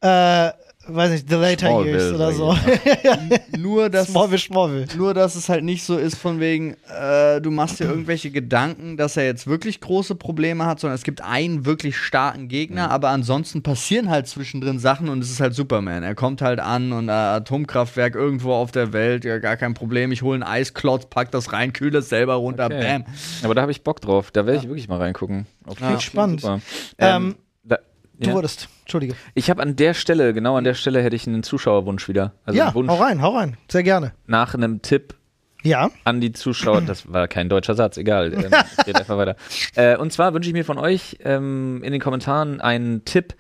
äh, weiß nicht, The Later Smallville, Years oder so. auch. [laughs] Nur, dass Smallville, Smallville. Nur, dass es halt nicht so ist von wegen, äh, du machst dir irgendwelche Gedanken, dass er jetzt wirklich große Probleme hat, sondern es gibt einen wirklich starken Gegner, aber ansonsten passieren halt zwischendrin Sachen und es ist halt Superman. Er kommt halt an und äh, Atomkraftwerk irgendwo auf der Welt, ja, gar kein Problem. Ich hole einen Eisklotz, pack das rein, kühle es selber runter, Okay. bam. Aber da habe ich Bock drauf. Da werde ich wirklich mal reingucken. Okay, Ja. Spannend. Ähm, Ähm, Du ja. wurdest, Entschuldige. Ich habe an der Stelle, genau an der Stelle, hätte ich einen Zuschauerwunsch wieder. Also ja, einen Wunsch hau rein, hau rein. Sehr gerne. nach einem Tipp Ja. an die Zuschauer. Das war kein deutscher Satz, egal. Ähm, [laughs] rede einfach weiter. Äh, und zwar wünsche ich mir von euch ähm, in den Kommentaren einen Tipp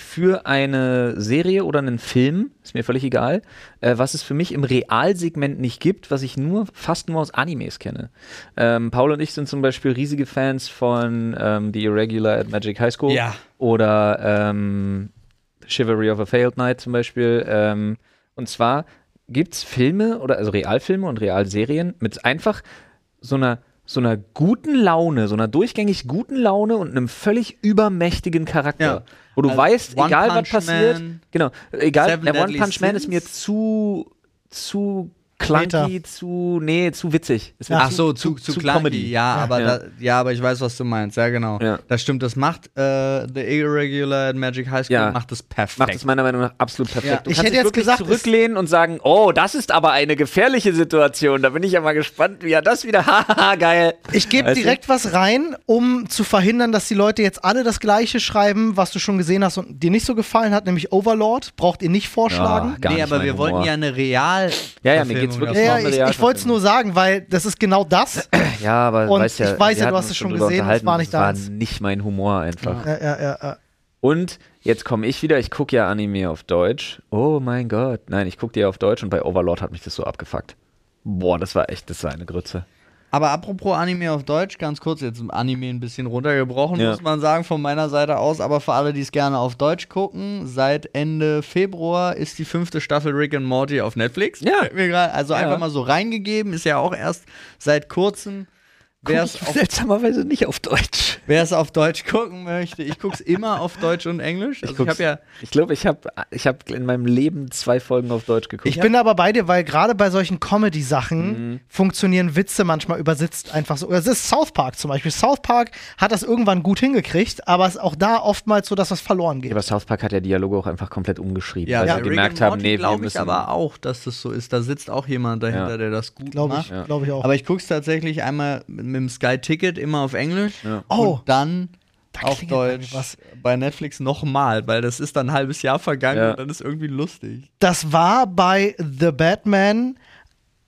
für eine Serie oder einen Film, ist mir völlig egal, äh, was es für mich im Realsegment nicht gibt, was ich nur fast nur aus Animes kenne. Ähm, Paul und ich sind zum Beispiel riesige Fans von ähm, The Irregular at Magic High School Ja. oder ähm, Chivalry of a Failed Knight zum Beispiel. Ähm, und zwar gibt es Filme oder also Realfilme und Realserien mit einfach so einer so einer guten Laune, so einer durchgängig guten Laune und einem völlig übermächtigen Charakter. Ja. Wo du Also weißt, One egal was Punch passiert, Man, genau, egal, Seven der One Punch Man ist mir zu zu clunky, zu nee, zu witzig. Mir Ach so, zu, zu, zu clunky. Comedy. Ja, aber Ja. Da, ja, aber ich weiß, was du meinst. Ja, genau. Ja. Das stimmt. Das macht äh, The Irregular at Magic High School Ja. macht das perfekt. Macht es meiner Meinung nach absolut perfekt. Ja. Du Ich kannst hätte jetzt wirklich gesagt, es- zurücklehnen und sagen, oh, das ist aber eine gefährliche Situation. Da bin ich ja mal gespannt, wie er das wieder, [laughs] haha, geil. Ich gebe direkt was rein, um zu verhindern, dass die Leute jetzt alle das Gleiche schreiben, was du schon gesehen hast und dir nicht so gefallen hat, nämlich Overlord. Braucht ihr nicht vorschlagen. Gar nee, nicht aber wir Humor. wollten ja eine Real. Ja, ja, mir Verfilmung wirklich ja, eine ich, ich wollte es nur sagen, weil das ist genau das. [clears throat] Ja, aber Und weißt ja, ich weiß ja, du hast es schon gesehen, das war nicht das war deins. nicht mein Humor einfach. ja, ja, ja, ja. Und jetzt komme ich wieder, ich gucke ja Anime auf Deutsch. Oh mein Gott. Nein, ich gucke die ja auf Deutsch und bei Overlord hat mich das so abgefuckt. Boah, das war echt, das war eine Grütze. Aber apropos Anime auf Deutsch, ganz kurz, jetzt Anime ein bisschen runtergebrochen, Ja. muss man sagen, von meiner Seite aus. Aber für alle, die es gerne auf Deutsch gucken, seit Ende Februar ist die fünfte Staffel Rick and Morty auf Netflix. Ja. Also Ja. einfach mal so reingegeben, ist ja auch erst seit kurzem. Wer es seltsamerweise nicht auf Deutsch. wer es auf Deutsch gucken möchte, ich gucke es immer auf Deutsch und Englisch. Also ich, guck's- habe ja Ich glaube, ich habe ich hab in meinem Leben zwei Folgen auf Deutsch geguckt. Ich bin aber bei dir, weil gerade bei solchen Comedy-Sachen Mhm. funktionieren Witze manchmal übersetzt einfach so. Das ist South Park zum Beispiel. South Park hat das irgendwann gut hingekriegt, aber es ist auch da oftmals so, dass was verloren Ja, geht. aber South Park hat ja Dialoge auch einfach komplett umgeschrieben, ja, weil ja sie gemerkt haben, nee, wir glaube ich müssen. aber auch, dass das so ist. Da sitzt auch jemand dahinter, Ja. der das gut Glaube macht. ich, Ja. glaube ich auch. Aber ich gucke es tatsächlich einmal mit, mit dem Sky Ticket immer auf Englisch Ja. Oh. und dann Da auf Deutsch was. bei Netflix nochmal, weil das ist dann ein halbes Jahr vergangen Ja. und dann ist irgendwie lustig. das war bei The Batman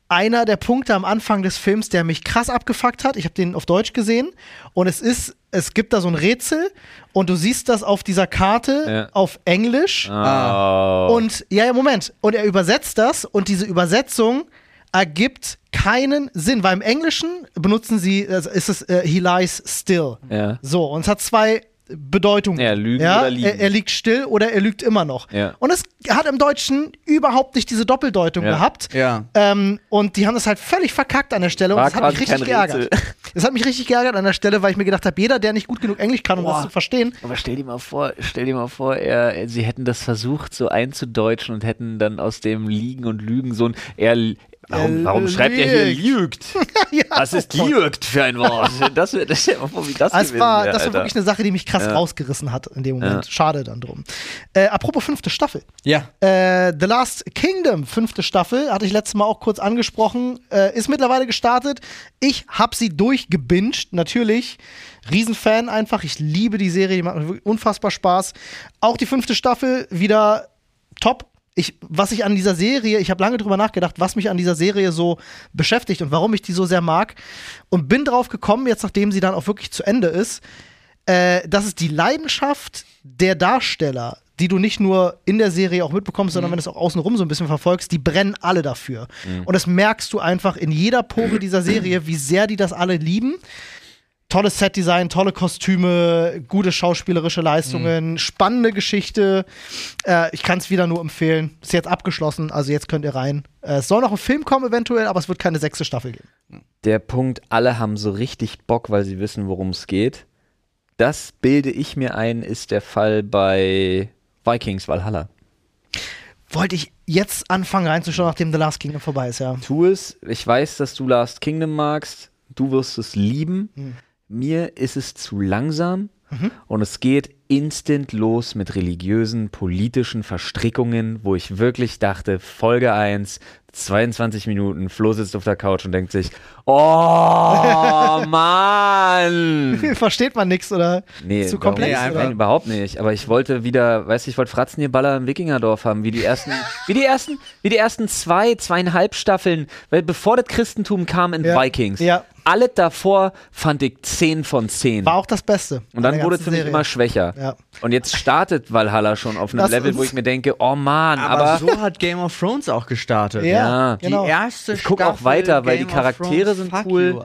einer der Punkte am Anfang des Films, der mich krass abgefuckt hat. Ich habe den auf Deutsch gesehen und es ist, es gibt da so ein Rätsel und du siehst das auf dieser Karte Ja. auf Englisch Oh. und ja, ja, Moment und er übersetzt das und diese Übersetzung ergibt keinen Sinn, weil im Englischen benutzen sie, also ist es äh, he lies still. ja. So, und es hat zwei Bedeutungen. Ja, lügen ja? oder liegen. Er, er liegt still oder er lügt immer noch. Ja. Und es hat im Deutschen überhaupt nicht diese Doppeldeutung Ja. gehabt. Ja. Ähm, und die haben das halt völlig verkackt an der Stelle. War und das hat mich richtig geärgert. Das hat mich richtig geärgert an der Stelle, weil ich mir gedacht habe, jeder, der nicht gut genug Englisch kann, um Boah. das zu verstehen, Aber stell dir mal vor, stell dir mal vor, er, sie hätten das versucht so einzudeutschen und hätten dann aus dem Liegen und Lügen so ein er warum, warum schreibt er hier lügt. [laughs] ja, Was ist oh lügt für ein Wort? Das wird das stell dir mal vor, wie das Das gewesen war, wäre, das war wirklich eine Sache, die mich krass Ja. rausgerissen hat in dem Moment. Ja. Schade dann drum. Äh, apropos fünfte Staffel. Ja. Äh, The Last Kingdom, fünfte Staffel, hatte ich letztes Mal auch kurz angesprochen, äh, ist mittlerweile gestartet. Ich habe sie durchgebinged, natürlich. Riesenfan einfach. Ich liebe die Serie, die macht unfassbar Spaß. Auch die fünfte Staffel wieder top. Ich, was ich an dieser Serie, ich habe lange drüber nachgedacht, was mich an dieser Serie so beschäftigt und warum ich die so sehr mag. Und bin drauf gekommen, jetzt nachdem sie dann auch wirklich zu Ende ist, äh, dass es die Leidenschaft der Darsteller die du nicht nur in der Serie auch mitbekommst, sondern wenn du es auch außenrum so ein bisschen verfolgst, die brennen alle dafür. Und das merkst du einfach in jeder Pore dieser Serie, wie sehr die das alle lieben. Tolles Setdesign, tolle Kostüme, gute schauspielerische Leistungen, spannende Geschichte. Äh, ich kann es wieder nur empfehlen. Ist jetzt abgeschlossen, also jetzt könnt ihr rein. Äh, es soll noch ein Film kommen eventuell, aber es wird keine sechste Staffel geben. Der Punkt, alle haben so richtig Bock, weil sie wissen, worum es geht. Das bilde ich mir ein, ist der Fall bei Vikings Valhalla. Wollte ich jetzt anfangen reinzuschauen, nachdem The Last Kingdom vorbei ist, ja. Tu es. Ich weiß, dass du Last Kingdom magst. Du wirst es lieben. Mir ist es zu langsam. Und es geht instant los mit religiösen, politischen Verstrickungen, wo ich wirklich dachte, Folge 1, 22 Minuten, Flo sitzt auf der Couch und denkt sich, oh [laughs] Mann! [laughs] Versteht man nichts oder Nee, zu warum- komplex? Nee, oder? Nein, überhaupt nicht. Aber ich wollte wieder, weißt du, ich wollte Fratzenierballer im Wikingerdorf haben, wie die ersten, [laughs] wie die ersten, wie die ersten zwei, zweieinhalb Staffeln, weil bevor das Christentum kam in Ja. Vikings, Ja. alles davor fand ich 10 von 10. War auch das Beste. Und dann wurde es für mich immer schwächer. Ja. Und jetzt startet Valhalla schon auf einem Lass Level, wo ich mir denke, oh Mann, Aber, aber, so hat Game of Thrones auch gestartet. Ja, Ja. genau. Die erste Ich guck auch weiter, weil Game die Charaktere sind fuck cool.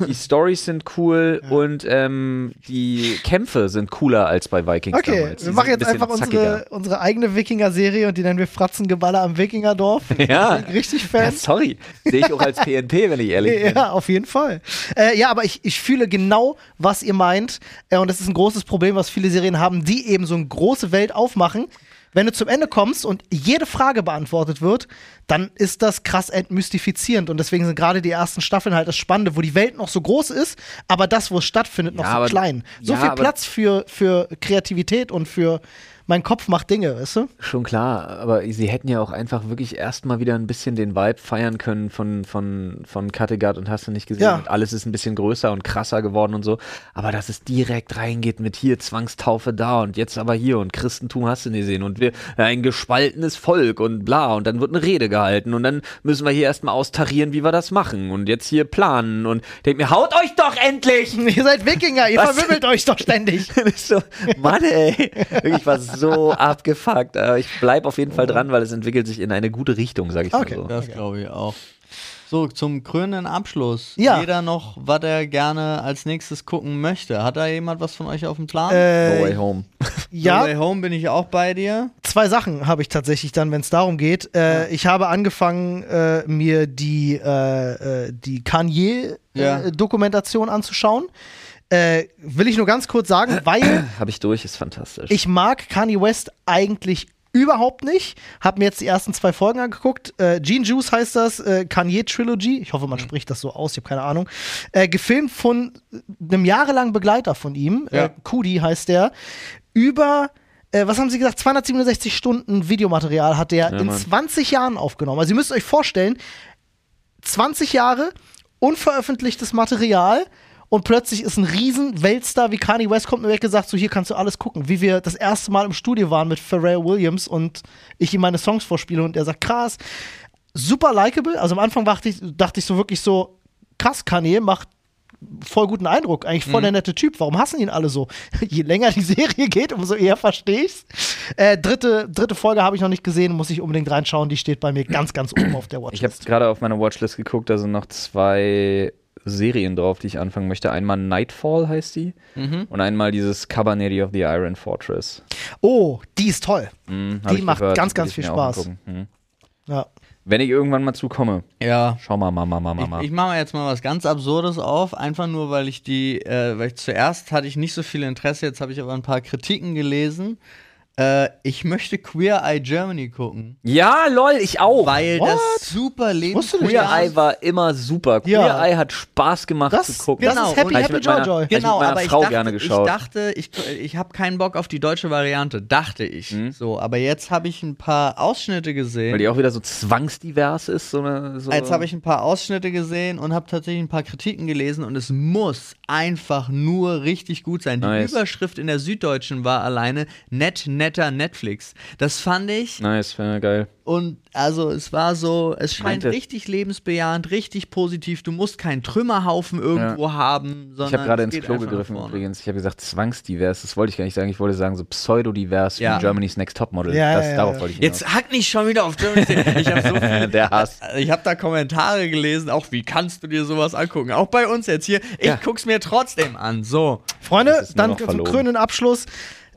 You, [laughs] die Stories sind cool und ähm, die Kämpfe sind cooler als bei Vikings Okay, damals. Die wir machen sind ein jetzt einfach unsere, unsere eigene Wikinger-Serie und die nennen wir Fratzengeballer am Wikingerdorf. [laughs] Ja. Richtig Ja, Fan. sorry. Sehe ich auch als PNP, wenn ich ehrlich [laughs] bin. Ja, auf jeden Fall. Äh, ja, aber ich, ich fühle genau, was ihr meint. Äh, und das ist ein großes Problem, was viele Serien haben, die eben so eine große Welt aufmachen. Wenn du zum Ende kommst und jede Frage beantwortet wird, dann ist das krass entmystifizierend. Und deswegen sind gerade die ersten Staffeln halt das Spannende, wo die Welt noch so groß ist, aber das, wo es stattfindet, noch Ja, so aber- klein. So ja, viel Platz für, für Kreativität und für mein Kopf macht Dinge, weißt du? Schon klar, aber sie hätten ja auch einfach wirklich erstmal wieder ein bisschen den Vibe feiern können von, von, von Kattegat und hast du nicht gesehen. Ja. Und alles ist ein bisschen größer und krasser geworden und so. Aber dass es direkt reingeht mit hier Zwangstaufe da und jetzt aber hier und Christentum hast du nicht gesehen und wir ein gespaltenes Volk und bla und dann wird eine Rede gehalten und dann müssen wir hier erstmal austarieren, wie wir das machen und jetzt hier planen und denk mir, haut euch doch endlich! [laughs] Ihr seid Wikinger, ihr Was? verwimmelt euch doch ständig. [laughs] So, Mann, ey. Wirklich war so abgefuckt. Aber ich bleib auf jeden Fall dran, weil es entwickelt sich in eine gute Richtung, sag ich Okay. mal so. Das glaube ich auch. So, zum krönenden Abschluss. Ja. Jeder noch, was er gerne als nächstes gucken möchte. Hat da jemand was von euch auf dem Plan? No Way Äh, Home. [laughs] ja, No Way Home bin ich auch bei dir. zwei Sachen habe ich tatsächlich dann, wenn es darum geht. Äh, Ich habe angefangen, äh, mir die, äh, äh, die Ja. Kanye-Dokumentation anzuschauen. Äh, will ich nur ganz kurz sagen, weil [clears throat] Habe ich durch, ist fantastisch. ich mag Kanye West eigentlich überhaupt nicht. Hab mir jetzt die ersten zwei Folgen angeguckt. Äh, Gene Juice heißt das, äh, Kanye Trilogy. Ich hoffe, man spricht das so aus, ich habe keine Ahnung. Äh, gefilmt von einem jahrelangen Begleiter von ihm, Ja. äh, Kudi heißt der, über äh, was haben Sie gesagt? 267 Stunden Videomaterial hat der Ja, in Mann. 20 Jahren aufgenommen. Also ihr müsst euch vorstellen, 20 Jahre unveröffentlichtes Material und plötzlich ist ein riesen Weltstar wie Kanye West kommt mir weg und sagt, so hier kannst du alles gucken. Wie wir das erste Mal im Studio waren mit Pharrell Williams und ich ihm meine Songs vorspiele und er sagt, krass, super likable. Also am Anfang dachte ich, dachte ich so wirklich so, krass, Kanye macht voll guten Eindruck, eigentlich voll der nette Typ. Warum hassen ihn alle so? [laughs] Je länger die Serie geht, umso eher verstehe ich's. Äh, dritte, dritte Folge habe ich noch nicht gesehen, muss ich unbedingt reinschauen. Die steht bei mir ganz, ganz oben auf der Ich habe Watchlist. gerade auf meine Watchlist geguckt, da sind noch zwei Serien drauf, die ich anfangen möchte. Einmal Nightfall heißt die und einmal dieses Cabernet of the Iron Fortress. Oh, die ist toll. Hm, hab Die macht gehört, ganz, ganz viel Spaß. angucken. Hm. Ja. Wenn ich irgendwann mal zukomme, Ja. schau mal, Mama, Mama, Mama. Ich, ich mache jetzt mal was ganz Absurdes auf, einfach nur, weil ich die, äh, weil ich zuerst hatte ich nicht so viel Interesse, jetzt habe ich aber ein paar Kritiken gelesen. Äh, ich möchte Queer Eye Germany gucken, ja, lol, ich auch. weil What? das super nicht, Queer. Eye war immer super. Queer Ja. Eye hat Spaß gemacht Das, zu gucken. das Genau, ist Happy, und- Hab ich Happy mit Joy meiner- Joy. Ich Genau, meiner aber ich Frau dachte, gerne geschaut. ich dachte, ich, ich habe keinen Bock auf die deutsche Variante, dachte ich. Mhm. So, aber jetzt habe ich ein paar Ausschnitte gesehen. Weil die auch wieder so zwangsdivers ist. So eine, so Jetzt habe ich ein paar Ausschnitte gesehen und habe tatsächlich ein paar Kritiken gelesen und es muss einfach nur richtig gut sein. Die Nice. Überschrift in der Süddeutschen war alleine nett, nett, netter Netflix. Das fand ich. Nice, wäre geil. Und also es war so, es scheint Meinte- richtig lebensbejahend, richtig positiv. Du musst keinen Trümmerhaufen irgendwo haben, sondern Ich habe gerade ins Klo gegriffen übrigens. Ich habe gesagt zwangsdivers. Das wollte ich gar nicht sagen. Ich wollte sagen so pseudodivers Ja. wie Germany's Next Topmodel. Ja, das, ja, ja, darauf ja. wollte ich Jetzt hack nicht schon wieder auf Germany's Next. Ich habe so [laughs] viel. Der Hass. ich habe da Kommentare gelesen, auch wie kannst du dir sowas angucken? Auch bei uns jetzt hier. Ich Ja. guck's mir trotzdem an. So. Freunde, dann zum krönenden Abschluss.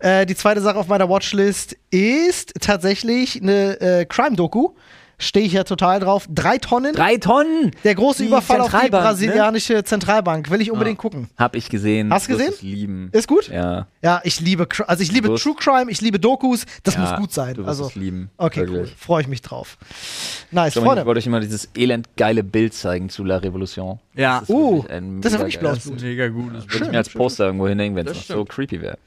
Äh, die zweite Sache auf meiner Watchlist ist tatsächlich eine äh, Crime-Doku. Stehe ich ja total drauf. Drei Tonnen. Drei Tonnen! Der große Die Überfall auf die ne? brasilianische Zentralbank. Will ich unbedingt gucken. Hab ich gesehen. Hast du gesehen? es lieben. Ist gut? Ja. Ja, ich liebe, also ich liebe wirst- True Crime, ich liebe Dokus. Das Ja, muss gut sein. Du wirst also, es lieben. okay, Wirklich. cool. Freue ich mich drauf. Nice, So, ich Freunde. wollte euch immer dieses elend geile Bild zeigen zu La Revolution. Ja. Das ist Uh, das ist mega wirklich blaues Blut. Mega gutes Würde ich mir als Poster irgendwo hinhängen, wenn es Das noch so creepy wäre.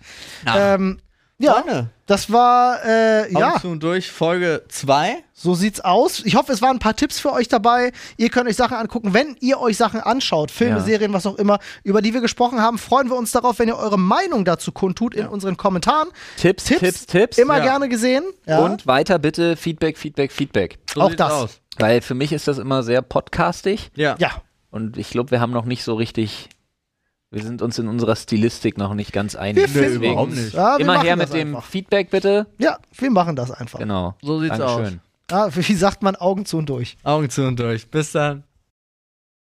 Ähm, ja, Freunde. das war, äh, ja, Ja. zu und durch Folge 2. so sieht's aus. Ich hoffe, es waren ein paar Tipps für euch dabei. Ihr könnt euch Sachen angucken. Wenn ihr euch Sachen anschaut, Filme, Ja. Serien, was auch immer, über die wir gesprochen haben, freuen wir uns darauf, wenn ihr eure Meinung dazu kundtut in unseren Kommentaren. Tipps, Tipps, Tipps, Tipps. Immer Ja. gerne gesehen. Ja. Und weiter bitte Feedback, Feedback, Feedback. So Auch das. Aus. Weil für mich ist das immer sehr podcastig. Ja. ja, Und ich glaube, wir haben noch nicht so richtig. Wir sind uns in unserer Stilistik noch nicht ganz einig. Wir finden Deswegen überhaupt nicht. Ja, wir Immer her mit dem einfach. Feedback bitte. ja, wir machen das einfach. Genau. So sieht's Dankeschön. Ja, wie sagt man, Augen zu und durch. Augen zu und durch. Bis dann.